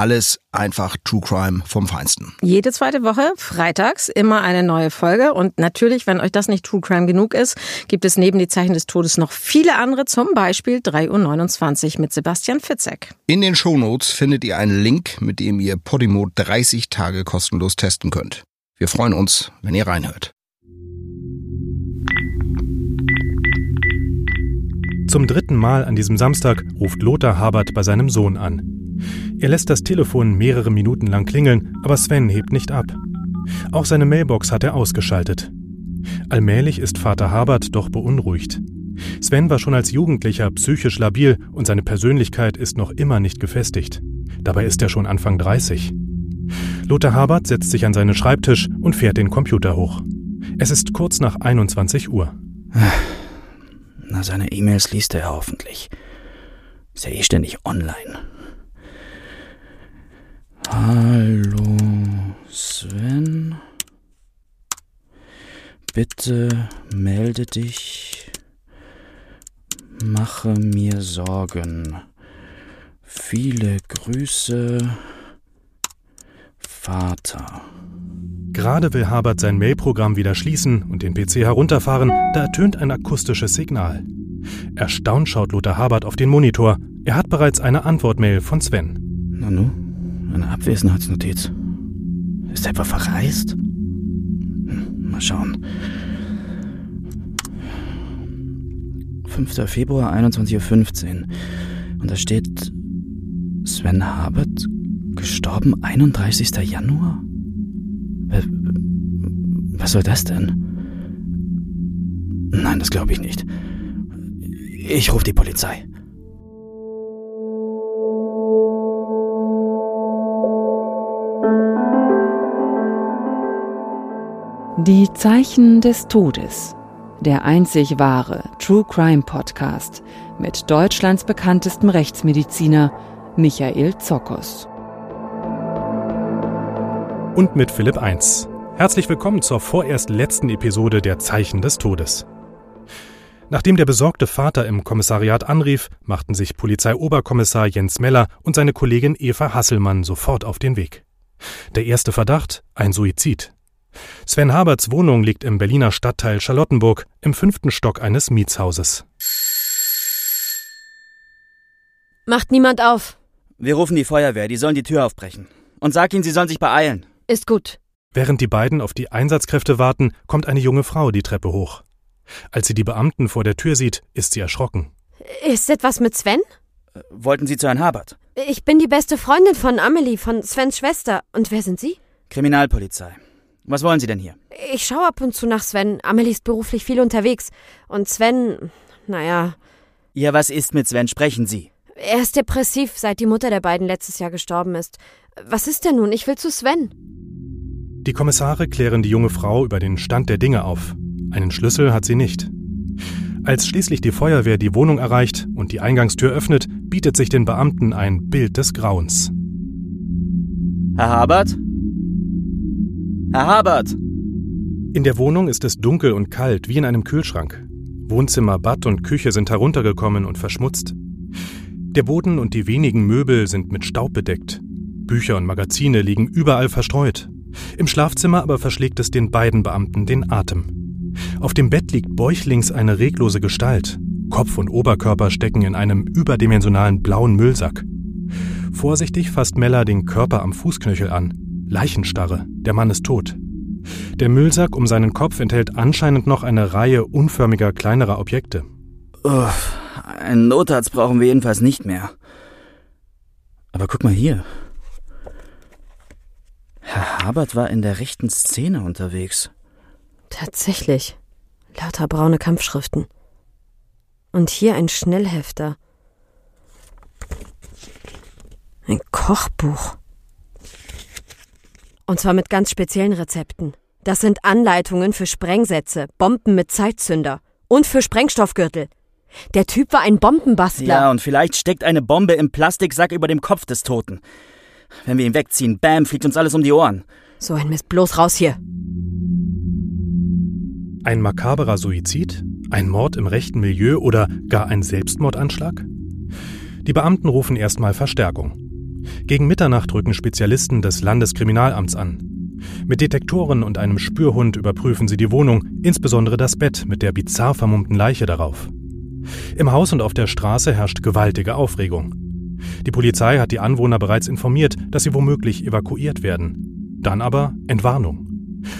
Alles einfach True Crime vom Feinsten. Jede zweite Woche, freitags, immer eine neue Folge. Und natürlich, wenn euch das nicht True Crime genug ist, gibt es neben die Zeichen des Todes noch viele andere, zum Beispiel 3.29 Uhr mit Sebastian Fitzek. In den Shownotes findet ihr einen Link, mit dem ihr Podimo 30 Tage kostenlos testen könnt. Wir freuen uns, wenn ihr reinhört. Zum dritten Mal an diesem Samstag ruft Lothar Habert bei seinem Sohn an. Er lässt das Telefon mehrere Minuten lang klingeln, aber Sven hebt nicht ab. Auch seine Mailbox hat er ausgeschaltet. Allmählich ist Vater Habert doch beunruhigt. Sven war schon als Jugendlicher psychisch labil und seine Persönlichkeit ist noch immer nicht gefestigt. Dabei ist er schon Anfang 30. Lothar Habert setzt sich an seinen Schreibtisch und fährt den Computer hoch. Es ist kurz nach 21 Uhr. Na, seine E-Mails liest er hoffentlich. Ist ja eh ständig online. Hallo Sven. Bitte melde dich. Mache mir Sorgen. Viele Grüße. Vater. Gerade will Habert sein Mailprogramm wieder schließen und den PC herunterfahren, da ertönt ein akustisches Signal. Erstaunt schaut Lothar Habert auf den Monitor. Er hat bereits eine Antwortmail von Sven. Nanu? Eine Abwesenheitsnotiz. Ist er etwa verreist? Hm, mal schauen. 5. Februar, 21.15 Uhr. Und da steht Sven Habert, gestorben 31. Januar? Was soll das denn? Nein, das glaube ich nicht. Ich rufe die Polizei. Die Zeichen des Todes. Der einzig wahre True Crime Podcast mit Deutschlands bekanntestem Rechtsmediziner Michael Zokos. Und mit Philipp 1. Herzlich willkommen zur vorerst letzten Episode der Zeichen des Todes. Nachdem der besorgte Vater im Kommissariat anrief, machten sich Polizeioberkommissar Jens Meller und seine Kollegin Eva Hasselmann sofort auf den Weg. Der erste Verdacht, ein Suizid. Sven Haberts Wohnung liegt im Berliner Stadtteil Charlottenburg im fünften Stock eines Mietshauses. Macht niemand auf. Wir rufen die Feuerwehr, die sollen die Tür aufbrechen. Und sag ihnen, sie sollen sich beeilen. Ist gut. Während die beiden auf die Einsatzkräfte warten, kommt eine junge Frau die Treppe hoch. Als sie die Beamten vor der Tür sieht, ist sie erschrocken. Ist etwas mit Sven? Äh, wollten Sie zu Herrn Habert? Ich bin die beste Freundin von Amelie, von Svens Schwester. Und wer sind Sie? Kriminalpolizei. Was wollen Sie denn hier? Ich schaue ab und zu nach Sven. Amelie ist beruflich viel unterwegs. Und Sven, naja. Ja, was ist mit Sven? Sprechen Sie. Er ist depressiv, seit die Mutter der beiden letztes Jahr gestorben ist. Was ist denn nun? Ich will zu Sven. Die Kommissare klären die junge Frau über den Stand der Dinge auf. Einen Schlüssel hat sie nicht. Als schließlich die Feuerwehr die Wohnung erreicht und die Eingangstür öffnet, bietet sich den Beamten ein Bild des Grauens. Herr Habert? Herr Habert! In der Wohnung ist es dunkel und kalt, wie in einem Kühlschrank. Wohnzimmer, Bad und Küche sind heruntergekommen und verschmutzt. Der Boden und die wenigen Möbel sind mit Staub bedeckt. Bücher und Magazine liegen überall verstreut. Im Schlafzimmer aber verschlägt es den beiden Beamten den Atem. Auf dem Bett liegt bäuchlings eine reglose Gestalt. Kopf und Oberkörper stecken in einem überdimensionalen blauen Müllsack. Vorsichtig fasst Mella den Körper am Fußknöchel an. Leichenstarre, der Mann ist tot. Der Müllsack um seinen Kopf enthält anscheinend noch eine Reihe unförmiger kleinerer Objekte. Uff, einen Notarzt brauchen wir jedenfalls nicht mehr. Aber guck mal hier. Herr Habert war in der rechten Szene unterwegs. Tatsächlich. Lauter braune Kampfschriften. Und hier ein Schnellhefter. Ein Kochbuch. Und zwar mit ganz speziellen Rezepten. Das sind Anleitungen für Sprengsätze, Bomben mit Zeitzünder und für Sprengstoffgürtel. Der Typ war ein Bombenbastler. Ja, und vielleicht steckt eine Bombe im Plastiksack über dem Kopf des Toten. Wenn wir ihn wegziehen, bam, fliegt uns alles um die Ohren. So ein Mist, bloß raus hier. Ein makaberer Suizid? Ein Mord im rechten Milieu oder gar ein Selbstmordanschlag? Die Beamten rufen erstmal Verstärkung. Gegen Mitternacht rücken Spezialisten des Landeskriminalamts an. Mit Detektoren und einem Spürhund überprüfen sie die Wohnung, insbesondere das Bett mit der bizarr vermummten Leiche darauf. Im Haus und auf der Straße herrscht gewaltige Aufregung. Die Polizei hat die Anwohner bereits informiert, dass sie womöglich evakuiert werden. Dann aber Entwarnung.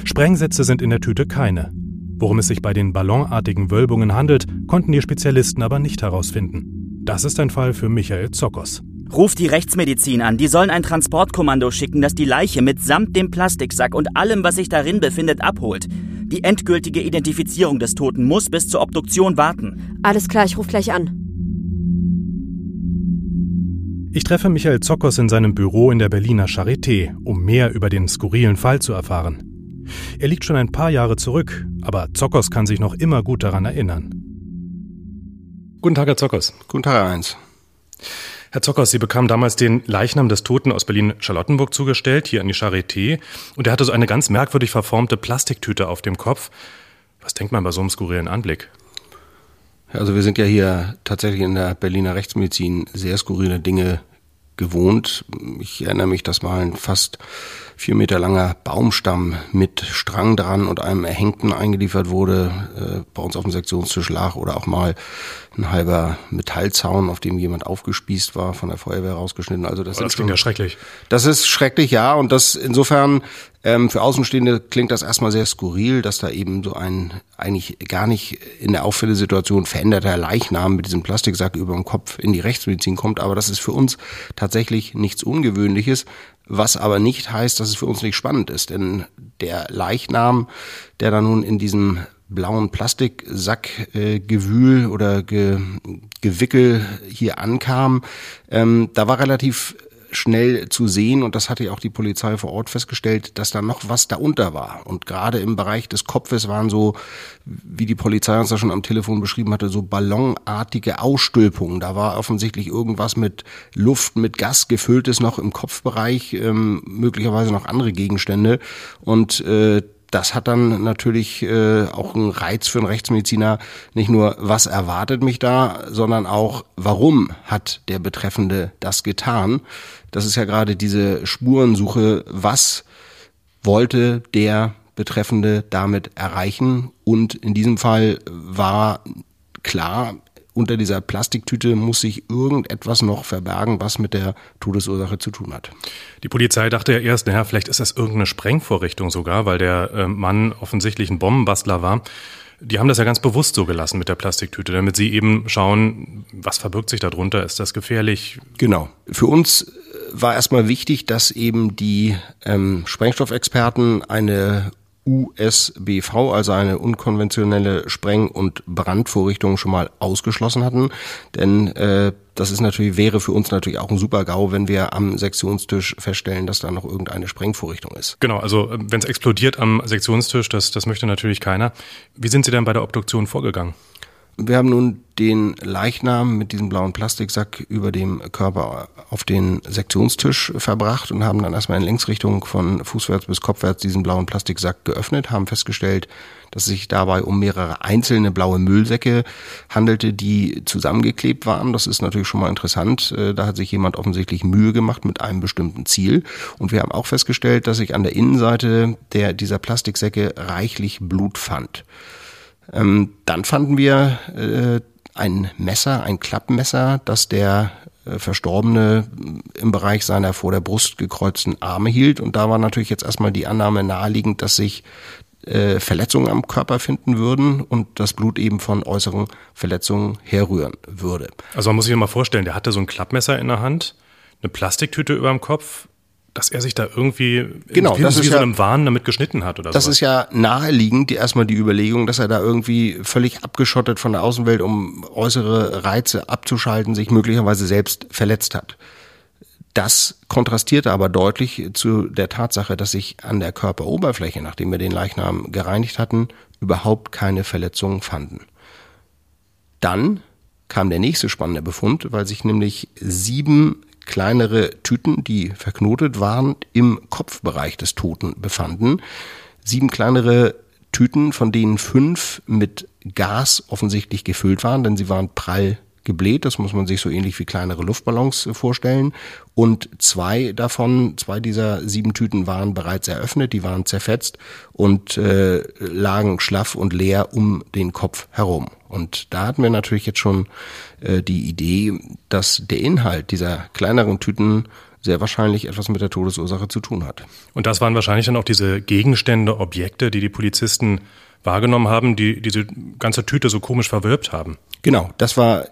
Sprengsätze sind in der Tüte keine. Worum es sich bei den ballonartigen Wölbungen handelt, konnten die Spezialisten aber nicht herausfinden. Das ist ein Fall für Michael Zokos. Ruf die Rechtsmedizin an. Die sollen ein Transportkommando schicken, das die Leiche mitsamt dem Plastiksack und allem, was sich darin befindet, abholt. Die endgültige Identifizierung des Toten muss bis zur Obduktion warten. Alles klar, ich ruf gleich an. Ich treffe Michael Zokos in seinem Büro in der Berliner Charité, um mehr über den skurrilen Fall zu erfahren. Er liegt schon ein paar Jahre zurück, aber Zokos kann sich noch immer gut daran erinnern. Guten Tag, Herr Zokos. Guten Tag, Herr Heinz. Herr Zockers, Sie bekamen damals den Leichnam des Toten aus Berlin-Charlottenburg zugestellt, hier an die Charité. Und er hatte so eine ganz merkwürdig verformte Plastiktüte auf dem Kopf. Was denkt man bei so einem skurrilen Anblick? Also wir sind ja hier tatsächlich in der Berliner Rechtsmedizin sehr skurrile Dinge gewohnt. Ich erinnere mich, dass mal ein fast vier Meter langer Baumstamm mit Strang dran und einem Erhängten eingeliefert wurde, äh, bei uns auf dem Sektionstisch lag oder auch mal ein halber Metallzaun, auf dem jemand aufgespießt war, von der Feuerwehr rausgeschnitten. Also das, oh, das klingt ja schrecklich. Das ist schrecklich, ja. Und das insofern ähm, für Außenstehende klingt das erstmal sehr skurril, dass da eben so ein eigentlich gar nicht in der Auffällesituation veränderter Leichnam mit diesem Plastiksack über dem Kopf in die Rechtsmedizin kommt. Aber das ist für uns tatsächlich nichts Ungewöhnliches, was aber nicht heißt, dass es für uns nicht spannend ist. Denn der Leichnam, der da nun in diesem blauen Plastiksackgewühl äh, oder Ge Gewickel hier ankam, ähm, da war relativ schnell zu sehen und das hatte ja auch die Polizei vor Ort festgestellt, dass da noch was darunter war. Und gerade im Bereich des Kopfes waren so, wie die Polizei uns da schon am Telefon beschrieben hatte, so ballonartige Ausstülpungen. Da war offensichtlich irgendwas mit Luft, mit Gas gefülltes noch im Kopfbereich, ähm, möglicherweise noch andere Gegenstände. Und äh, das hat dann natürlich äh, auch einen Reiz für einen Rechtsmediziner. Nicht nur, was erwartet mich da, sondern auch, warum hat der Betreffende das getan? Das ist ja gerade diese Spurensuche, was wollte der Betreffende damit erreichen? Und in diesem Fall war klar, unter dieser Plastiktüte muss sich irgendetwas noch verbergen, was mit der Todesursache zu tun hat. Die Polizei dachte ja erst, naja, vielleicht ist das irgendeine Sprengvorrichtung sogar, weil der äh, Mann offensichtlich ein Bombenbastler war. Die haben das ja ganz bewusst so gelassen mit der Plastiktüte, damit sie eben schauen, was verbirgt sich darunter, ist das gefährlich? Genau. Für uns war erstmal wichtig, dass eben die ähm, Sprengstoffexperten eine USBV, also eine unkonventionelle Spreng- und Brandvorrichtung schon mal ausgeschlossen hatten. Denn äh, das ist natürlich, wäre für uns natürlich auch ein super GAU, wenn wir am Sektionstisch feststellen, dass da noch irgendeine Sprengvorrichtung ist. Genau, also äh, wenn es explodiert am Sektionstisch, das, das möchte natürlich keiner. Wie sind Sie denn bei der Obduktion vorgegangen? Wir haben nun den Leichnam mit diesem blauen Plastiksack über dem Körper auf den Sektionstisch verbracht und haben dann erstmal in Längsrichtung von fußwärts bis kopfwärts diesen blauen Plastiksack geöffnet, haben festgestellt, dass es sich dabei um mehrere einzelne blaue Müllsäcke handelte, die zusammengeklebt waren. Das ist natürlich schon mal interessant. Äh, da hat sich jemand offensichtlich Mühe gemacht mit einem bestimmten Ziel. Und wir haben auch festgestellt, dass sich an der Innenseite der, dieser Plastiksäcke reichlich Blut fand. Ähm, dann fanden wir äh, ein Messer, ein Klappmesser, das der äh, Verstorbene im Bereich seiner vor der Brust gekreuzten Arme hielt. Und da war natürlich jetzt erstmal die Annahme naheliegend, dass sich äh, Verletzungen am Körper finden würden und das Blut eben von äußeren Verletzungen herrühren würde. Also man muss sich mal vorstellen, der hatte so ein Klappmesser in der Hand, eine Plastiktüte über dem Kopf, dass er sich da irgendwie genau, das ist wie ja, so einem Wahn damit geschnitten hat oder Das sowas. ist ja naheliegend, die erstmal die Überlegung, dass er da irgendwie völlig abgeschottet von der Außenwelt, um äußere Reize abzuschalten, sich möglicherweise selbst verletzt hat. Das kontrastierte aber deutlich zu der Tatsache, dass sich an der Körperoberfläche, nachdem wir den Leichnam gereinigt hatten, überhaupt keine Verletzungen fanden. Dann kam der nächste spannende Befund, weil sich nämlich sieben kleinere Tüten, die verknotet waren, im Kopfbereich des Toten befanden. Sieben kleinere Tüten, von denen fünf mit Gas offensichtlich gefüllt waren, denn sie waren prall gebläht. Das muss man sich so ähnlich wie kleinere Luftballons äh, vorstellen. Und zwei davon, zwei dieser sieben Tüten waren bereits eröffnet, die waren zerfetzt und äh, lagen schlaff und leer um den Kopf herum. Und da hatten wir natürlich jetzt schon äh, die Idee, dass der Inhalt dieser kleineren Tüten sehr wahrscheinlich etwas mit der Todesursache zu tun hat. Und das waren wahrscheinlich dann auch diese Gegenstände, Objekte, die die Polizisten wahrgenommen haben, die diese ganze Tüte so komisch verwirbt haben. Genau, das war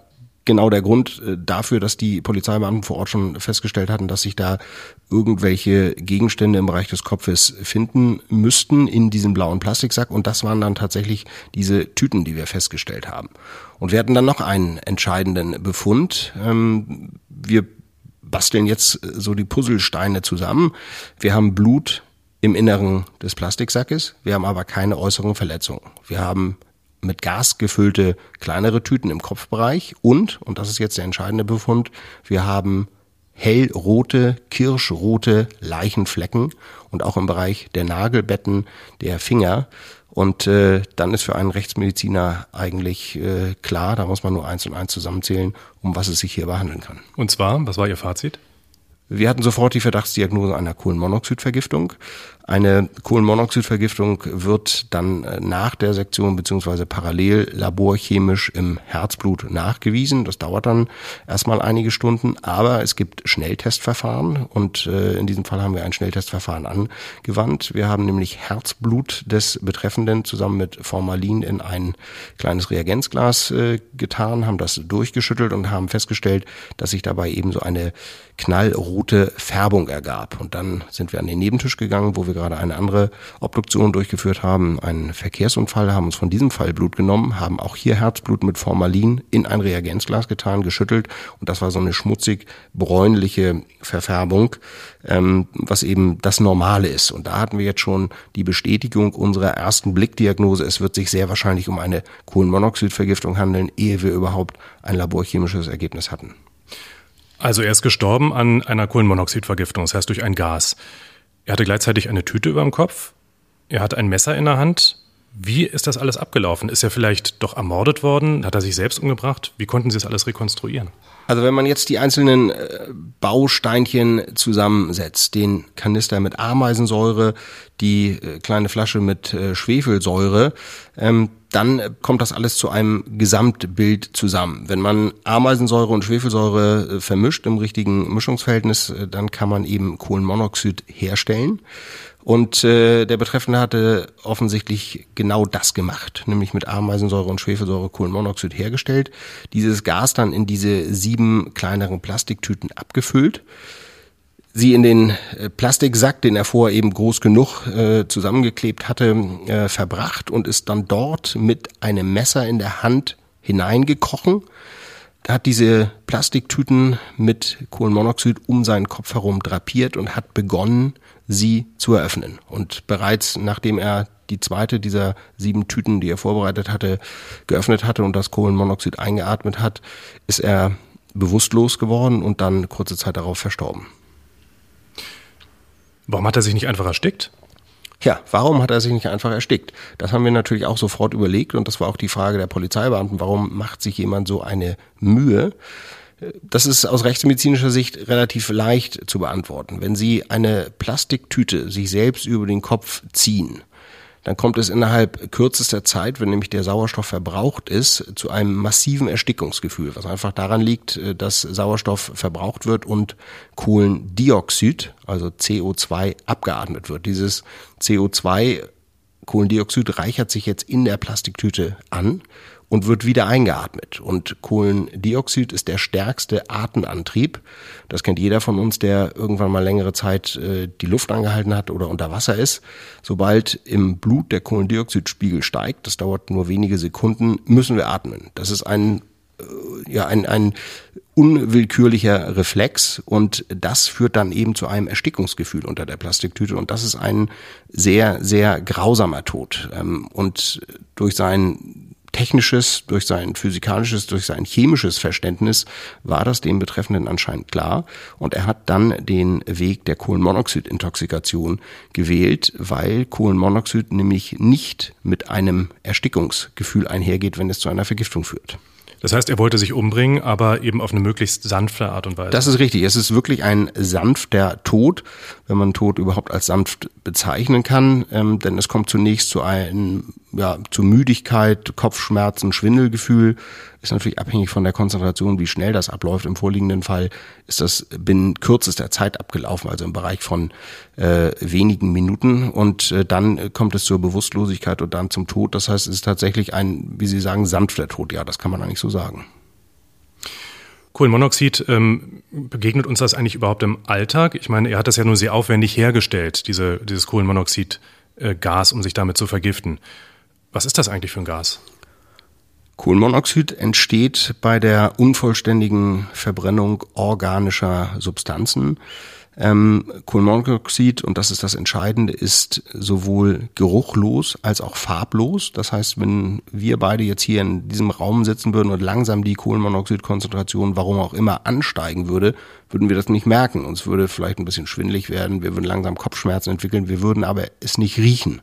genau der Grund äh, dafür, dass die Polizeibeamten vor Ort schon festgestellt hatten, dass sich da irgendwelche Gegenstände im Bereich des Kopfes finden müssten in diesem blauen Plastiksack. Und das waren dann tatsächlich diese Tüten, die wir festgestellt haben. Und wir hatten dann noch einen entscheidenden Befund. Ähm, wir basteln jetzt so die Puzzlesteine zusammen. Wir haben Blut im Inneren des Plastiksackes, wir haben aber keine äußeren Verletzungen. Wir haben mit Gas gefüllte kleinere Tüten im Kopfbereich und, und das ist jetzt der entscheidende Befund, wir haben hellrote, kirschrote Leichenflecken und auch im Bereich der Nagelbetten der Finger. Und äh, dann ist für einen Rechtsmediziner eigentlich äh, klar, da muss man nur eins und eins zusammenzählen, um was es sich hier behandeln kann. Und zwar, was war Ihr Fazit? Wir hatten sofort die Verdachtsdiagnose einer Kohlenmonoxidvergiftung. Eine Kohlenmonoxidvergiftung wird dann äh, nach der Sektion beziehungsweise parallel laborchemisch im Herzblut nachgewiesen. Das dauert dann erstmal einige Stunden, aber es gibt Schnelltestverfahren und äh, in diesem Fall haben wir ein Schnelltestverfahren angewandt. Wir haben nämlich Herzblut des Betreffenden zusammen mit Formalin in ein kleines Reagenzglas äh, getan, haben das durchgeschüttelt und haben festgestellt, dass sich dabei eben so eine knallrote Färbung ergab. Und dann sind wir an den Nebentisch gegangen, wo wir gerade eine andere Obduktion durchgeführt haben, einen Verkehrsunfall, haben uns von diesem Fall Blut genommen, haben auch hier Herzblut mit Formalin in ein Reagenzglas getan, geschüttelt und das war so eine schmutzig bräunliche Verfärbung, ähm, was eben das Normale ist. Und da hatten wir jetzt schon die Bestätigung unserer ersten Blickdiagnose. Es wird sich sehr wahrscheinlich um eine Kohlenmonoxidvergiftung handeln, ehe wir überhaupt ein laborchemisches Ergebnis hatten. Also er ist gestorben an einer Kohlenmonoxidvergiftung, das heißt durch ein Gas. Er hatte gleichzeitig eine Tüte über dem Kopf. Er hatte ein Messer in der Hand. Wie ist das alles abgelaufen? Ist er vielleicht doch ermordet worden? Hat er sich selbst umgebracht? Wie konnten Sie das alles rekonstruieren? Also wenn man jetzt die einzelnen äh, Bausteinchen zusammensetzt, den Kanister mit Ameisensäure, die äh, kleine Flasche mit äh, Schwefelsäure, ähm, dann kommt das alles zu einem Gesamtbild zusammen. Wenn man Ameisensäure und Schwefelsäure äh, vermischt im richtigen Mischungsverhältnis, äh, dann kann man eben Kohlenmonoxid herstellen. Und äh, der Betreffende hatte offensichtlich genau das gemacht, nämlich mit Ameisensäure und Schwefelsäure Kohlenmonoxid hergestellt, dieses Gas dann in diese sieben kleineren Plastiktüten abgefüllt sie in den äh, Plastiksack, den er vorher eben groß genug äh, zusammengeklebt hatte, äh, verbracht und ist dann dort mit einem Messer in der Hand hineingekrochen, hat diese Plastiktüten mit Kohlenmonoxid um seinen Kopf herum drapiert und hat begonnen, sie zu eröffnen. Und bereits nachdem er die zweite dieser sieben Tüten, die er vorbereitet hatte, geöffnet hatte und das Kohlenmonoxid eingeatmet hat, ist er bewusstlos geworden und dann kurze Zeit darauf verstorben. Warum hat er sich nicht einfach erstickt? Ja, warum hat er sich nicht einfach erstickt? Das haben wir natürlich auch sofort überlegt und das war auch die Frage der Polizeibeamten. Warum macht sich jemand so eine Mühe? Das ist aus rechtsmedizinischer Sicht relativ leicht zu beantworten. Wenn Sie eine Plastiktüte sich selbst über den Kopf ziehen, dann kommt es innerhalb kürzester Zeit, wenn nämlich der Sauerstoff verbraucht ist, zu einem massiven Erstickungsgefühl, was einfach daran liegt, äh, dass Sauerstoff verbraucht wird und Kohlendioxid, also CO2, abgeatmet wird. Dieses CO2 Kohlendioxid reichert sich jetzt in der Plastiktüte an und wird wieder eingeatmet. Und Kohlendioxid ist der stärkste Atemantrieb. Das kennt jeder von uns, der irgendwann mal längere Zeit äh, die Luft angehalten hat oder unter Wasser ist. Sobald im Blut der Kohlendioxidspiegel steigt, das dauert nur wenige Sekunden, müssen wir atmen. Das ist ein äh, ja ein, ein unwillkürlicher Reflex und das führt dann eben zu einem Erstickungsgefühl unter der Plastiktüte und das ist ein sehr, sehr grausamer Tod. Ähm, und durch sein technisches, durch sein physikalisches, durch sein chemisches Verständnis war das dem Betreffenden anscheinend klar. Und er hat dann den Weg der Kohlenmonoxidintoxikation gewählt, weil Kohlenmonoxid nämlich nicht mit einem Erstickungsgefühl einhergeht, wenn es zu einer Vergiftung führt. Das heißt, er wollte sich umbringen, aber eben auf eine möglichst sanfte Art und Weise. Das ist richtig. Es ist wirklich ein sanfter Tod, wenn man Tod überhaupt als sanft bezeichnen kann. Ähm, denn es kommt zunächst zu einem, ja, zu Müdigkeit, Kopfschmerzen, Schwindelgefühl. Ist natürlich abhängig von der Konzentration, wie schnell das abläuft. Im vorliegenden Fall ist das binnen kürzester Zeit abgelaufen, also im Bereich von äh, wenigen Minuten. Und äh, dann kommt es zur Bewusstlosigkeit und dann zum Tod. Das heißt, es ist tatsächlich ein, wie Sie sagen, sanfter Tod. Ja, das kann man eigentlich so sagen. Kohlenmonoxid, ähm, begegnet uns das eigentlich überhaupt im Alltag? Ich meine, er hat das ja nur sehr aufwendig hergestellt, diese, dieses Kohlenmonoxid-Gas, äh, um sich damit zu vergiften. Was ist das eigentlich für ein Gas? Kohlenmonoxid entsteht bei der unvollständigen Verbrennung organischer Substanzen. Ähm, Kohlenmonoxid, und das ist das Entscheidende, ist sowohl geruchlos als auch farblos. Das heißt, wenn wir beide jetzt hier in diesem Raum sitzen würden und langsam die Kohlenmonoxidkonzentration, warum auch immer, ansteigen würde, würden wir das nicht merken. Uns würde vielleicht ein bisschen schwindlig werden, wir würden langsam Kopfschmerzen entwickeln, wir würden aber es nicht riechen.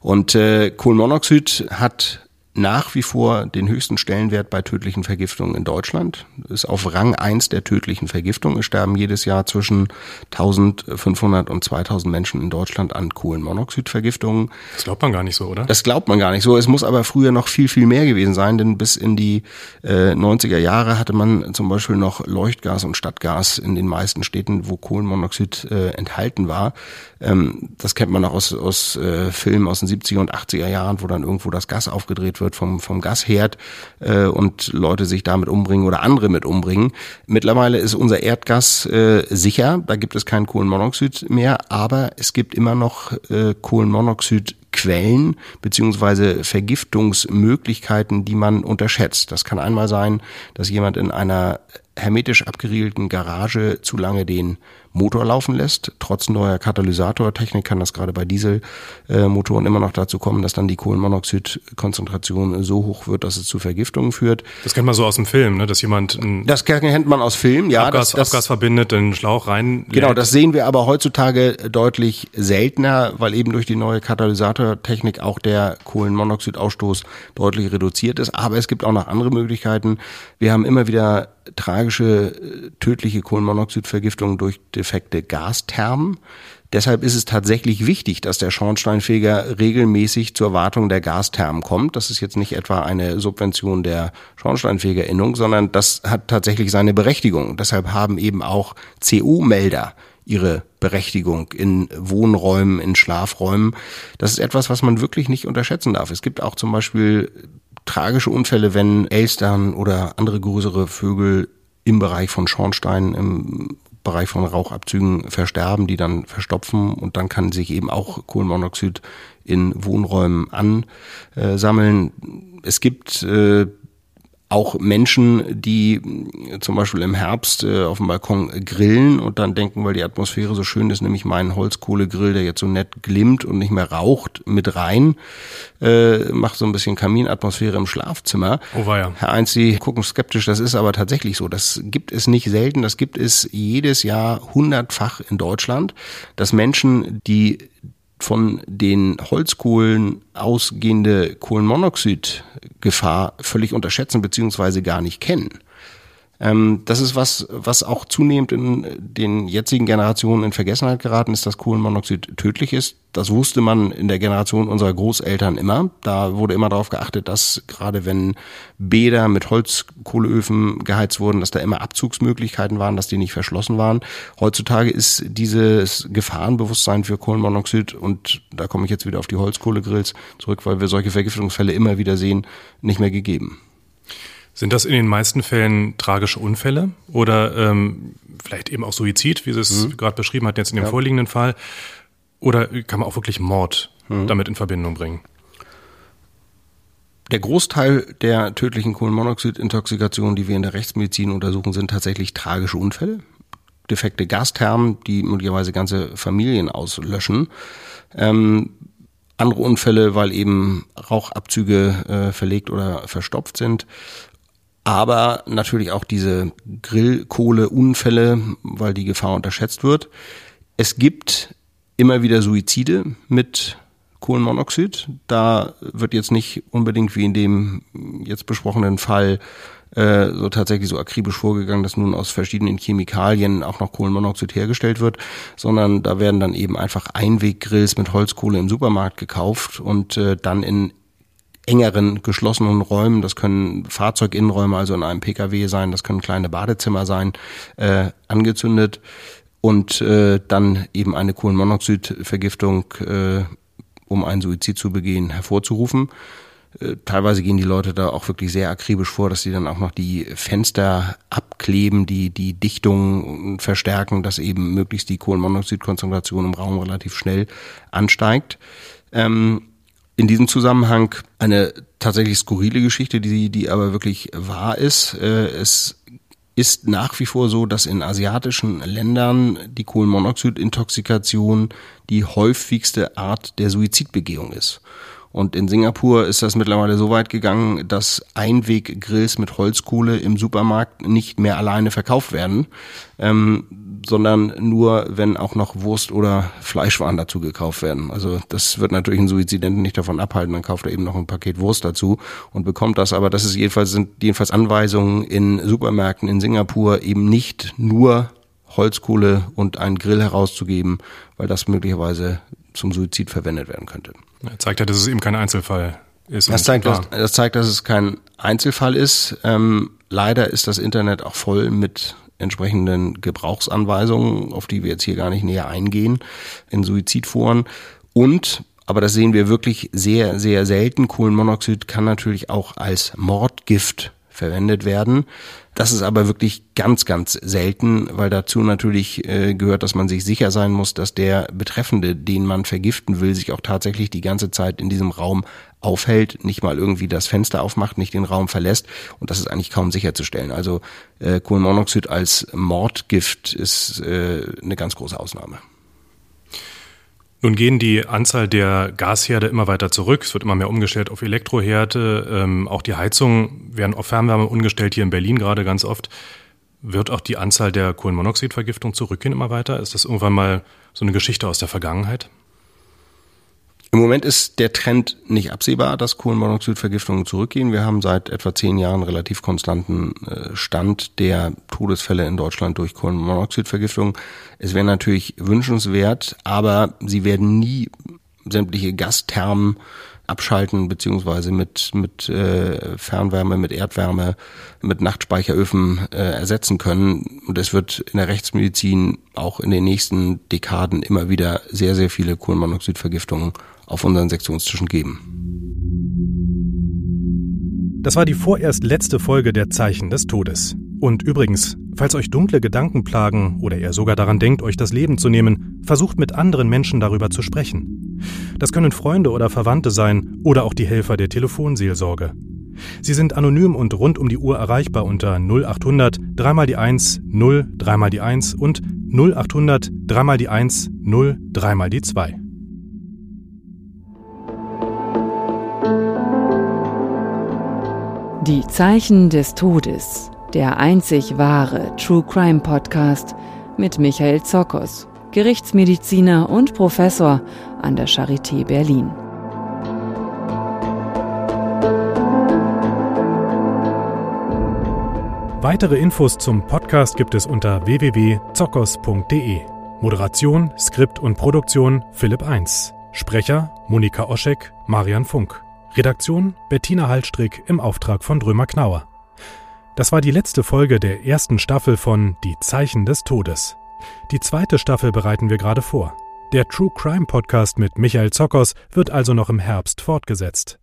Und äh, Kohlenmonoxid hat nach wie vor den höchsten Stellenwert bei tödlichen Vergiftungen in Deutschland. Ist auf Rang eins der tödlichen Vergiftungen. Es sterben jedes Jahr zwischen 1500 und 2000 Menschen in Deutschland an Kohlenmonoxidvergiftungen. Das glaubt man gar nicht so, oder? Das glaubt man gar nicht so. Es muss aber früher noch viel, viel mehr gewesen sein, denn bis in die äh, 90er Jahre hatte man zum Beispiel noch Leuchtgas und Stadtgas in den meisten Städten, wo Kohlenmonoxid äh, enthalten war. Ähm, das kennt man auch aus, aus äh, Filmen aus den 70er und 80er Jahren, wo dann irgendwo das Gas aufgedreht wird vom, vom Gasherd äh, und Leute sich damit umbringen oder andere mit umbringen. Mittlerweile ist unser Erdgas äh, sicher, da gibt es kein Kohlenmonoxid mehr, aber es gibt immer noch äh, Kohlenmonoxid Quellen beziehungsweise Vergiftungsmöglichkeiten, die man unterschätzt. Das kann einmal sein, dass jemand in einer hermetisch abgeriegelten Garage zu lange den Motor laufen lässt. Trotz neuer Katalysatortechnik kann das gerade bei Dieselmotoren immer noch dazu kommen, dass dann die Kohlenmonoxidkonzentration so hoch wird, dass es zu Vergiftungen führt. Das kennt man so aus dem Film, ne? dass jemand das kennt man aus Film, ja, Abgas, das, das, Abgas verbindet, den Schlauch rein. Genau, das sehen wir aber heutzutage deutlich seltener, weil eben durch die neue Katalysatortechnik auch der Kohlenmonoxidausstoß deutlich reduziert ist. Aber es gibt auch noch andere Möglichkeiten. Wir haben immer wieder tragische äh, tödliche Kohlenmonoxidvergiftung durch defekte Gasthermen. Deshalb ist es tatsächlich wichtig, dass der Schornsteinfeger regelmäßig zur Wartung der Gasthermen kommt. Das ist jetzt nicht etwa eine Subvention der Schornsteinfegerinnung, sondern das hat tatsächlich seine Berechtigung. Deshalb haben eben auch CO-Melder ihre Berechtigung in Wohnräumen, in Schlafräumen. Das ist etwas, was man wirklich nicht unterschätzen darf. Es gibt auch zum Beispiel tragische Unfälle, wenn Elstern oder andere größere Vögel im Bereich von Schornsteinen, im Bereich von Rauchabzügen versterben, die dann verstopfen und dann kann sich eben auch Kohlenmonoxid in Wohnräumen ansammeln. Es gibt äh, auch Menschen, die äh, zum Beispiel im Herbst äh, auf dem Balkon grillen und dann denken, weil die Atmosphäre so schön ist, nämlich meinen Holzkohlegrill, der jetzt so nett glimmt und nicht mehr raucht, mit rein, äh, macht so ein bisschen Kaminatmosphäre im Schlafzimmer. Oh war ja. Herr Eins, Sie gucken skeptisch, das ist aber tatsächlich so. Das gibt es nicht selten, das gibt es jedes Jahr hundertfach in Deutschland, dass Menschen, die von den Holzkohlen ausgehende Kohlenmonoxidgefahr völlig unterschätzen beziehungsweise gar nicht kennen. Ähm, das ist was, was auch zunehmend in den jetzigen Generationen in Vergessenheit geraten ist, dass Kohlenmonoxid tödlich ist. Das wusste man in der Generation unserer Großeltern immer. Da wurde immer darauf geachtet, dass gerade wenn Bäder mit Holzkohleöfen geheizt wurden, dass da immer Abzugsmöglichkeiten waren, dass die nicht verschlossen waren. Heutzutage ist dieses Gefahrenbewusstsein für Kohlenmonoxid und da komme ich jetzt wieder auf die Holzkohlegrills zurück, weil wir solche Vergiftungsfälle immer wieder sehen, nicht mehr gegeben. Sind das in den meisten Fällen tragische Unfälle oder ähm, vielleicht eben auch Suizid, wie Sie es mhm. gerade beschrieben hat, jetzt in dem ja. vorliegenden Fall? Oder kann man auch wirklich Mord mhm. damit in Verbindung bringen? Der Großteil der tödlichen Kohlenmonoxidintoxikationen, die wir in der Rechtsmedizin untersuchen, sind tatsächlich tragische Unfälle. Defekte Gasthermen, die möglicherweise ganze Familien auslöschen. Ähm, andere Unfälle, weil eben Rauchabzüge äh, verlegt oder verstopft sind. Aber natürlich auch diese Grillkohleunfälle, weil die Gefahr unterschätzt wird. Es gibt immer wieder Suizide mit Kohlenmonoxid. Da wird jetzt nicht unbedingt wie in dem jetzt besprochenen Fall äh, so tatsächlich so akribisch vorgegangen, dass nun aus verschiedenen Chemikalien auch noch Kohlenmonoxid hergestellt wird, sondern da werden dann eben einfach Einweggrills mit Holzkohle im Supermarkt gekauft und äh, dann in engeren geschlossenen Räumen, das können Fahrzeuginnenräume, also in einem Pkw sein, das können kleine Badezimmer sein, äh, angezündet und äh, dann eben eine Kohlenmonoxidvergiftung äh, um einen Suizid zu begehen, hervorzurufen. Äh, teilweise gehen die Leute da auch wirklich sehr akribisch vor, dass sie dann auch noch die Fenster abkleben, die die Dichtung verstärken, dass eben möglichst die Kohlenmonoxidkonzentration im Raum relativ schnell ansteigt. Ähm, in diesem Zusammenhang eine tatsächlich skurrile Geschichte, die, die aber wirklich wahr ist. Äh, es ist nach wie vor so, dass in asiatischen Ländern die Kohlenmonoxidintoxikation die häufigste Art der Suizidbegehung ist. Und in Singapur ist das mittlerweile so weit gegangen, dass Einweggrills mit Holzkohle im Supermarkt nicht mehr alleine verkauft werden, ähm, sondern nur, wenn auch noch Wurst oder Fleischwaren dazu gekauft werden. Also das wird natürlich einen Suizidenten nicht davon abhalten, dann kauft er eben noch ein Paket Wurst dazu und bekommt das. Aber das ist jedenfalls, sind jedenfalls Anweisungen in Supermärkten in Singapur eben nicht nur Holzkohle und einen Grill herauszugeben, weil das möglicherweise zum Suizid verwendet werden könnte. Er zeigt ja, dass es eben kein Einzelfall ist. Das zeigt, dass, das zeigt, dass es kein Einzelfall ist. Ähm, leider ist das Internet auch voll mit entsprechenden Gebrauchsanweisungen, auf die wir jetzt hier gar nicht näher eingehen, in Suizidforen. Und, aber das sehen wir wirklich sehr, sehr selten, Kohlenmonoxid kann natürlich auch als Mordgift verwendet werden. Das ist aber wirklich ganz, ganz selten, weil dazu natürlich äh, gehört, dass man sich sicher sein muss, dass der Betreffende, den man vergiften will, sich auch tatsächlich die ganze Zeit in diesem Raum aufhält, nicht mal irgendwie das Fenster aufmacht, nicht den Raum verlässt. Und das ist eigentlich kaum sicherzustellen. Also äh, Kohlenmonoxid als Mordgift ist äh, eine ganz große Ausnahme. Nun gehen die Anzahl der Gasherde immer weiter zurück. Es wird immer mehr umgestellt auf Elektroherde. Ähm, auch die Heizungen werden auf Fernwärme umgestellt, hier in Berlin gerade ganz oft. Wird auch die Anzahl der Kohlenmonoxidvergiftung zurückgehen immer weiter? Ist das irgendwann mal so eine Geschichte aus der Vergangenheit? Im Moment ist der Trend nicht absehbar, dass Kohlenmonoxidvergiftungen zurückgehen. Wir haben seit etwa zehn Jahren relativ konstanten äh, Stand der Todesfälle in Deutschland durch Kohlenmonoxidvergiftung. Es wäre natürlich wünschenswert, aber sie werden nie sämtliche Gasthermen abschalten, beziehungsweise mit, mit äh, Fernwärme, mit Erdwärme, mit Nachtspeicheröfen äh, ersetzen können. Und es wird in der Rechtsmedizin auch in den nächsten Dekaden immer wieder sehr, sehr viele Kohlenmonoxidvergiftungen auf unseren Sektionstischen geben. Das war die vorerst letzte Folge der Zeichen des Todes. Und übrigens, falls euch dunkle Gedanken plagen oder ihr sogar daran denkt, euch das Leben zu nehmen, versucht mit anderen Menschen darüber zu sprechen. Das können Freunde oder Verwandte sein oder auch die Helfer der Telefonseelsorge. Sie sind anonym und rund um die Uhr erreichbar unter 0800 3 die 1 0 3 die 1 und 0800 3 die 1 0 3 die 2. Die Zeichen des Todes, der einzig wahre True Crime Podcast mit Michael Zokos, Gerichtsmediziner und Professor an der Charité Berlin. Weitere Infos zum Podcast gibt es unter www.zokos.de. Moderation, Skript und Produktion Philipp 1. Sprecher Monika Oschek, Marian Funk. Redaktion Bettina Hallstrick im Auftrag von Drömer Knauer. Das war die letzte Folge der ersten Staffel von Die Zeichen des Todes. Die zweite Staffel bereiten wir gerade vor. Der True Crime Podcast mit Michael Zockers wird also noch im Herbst fortgesetzt.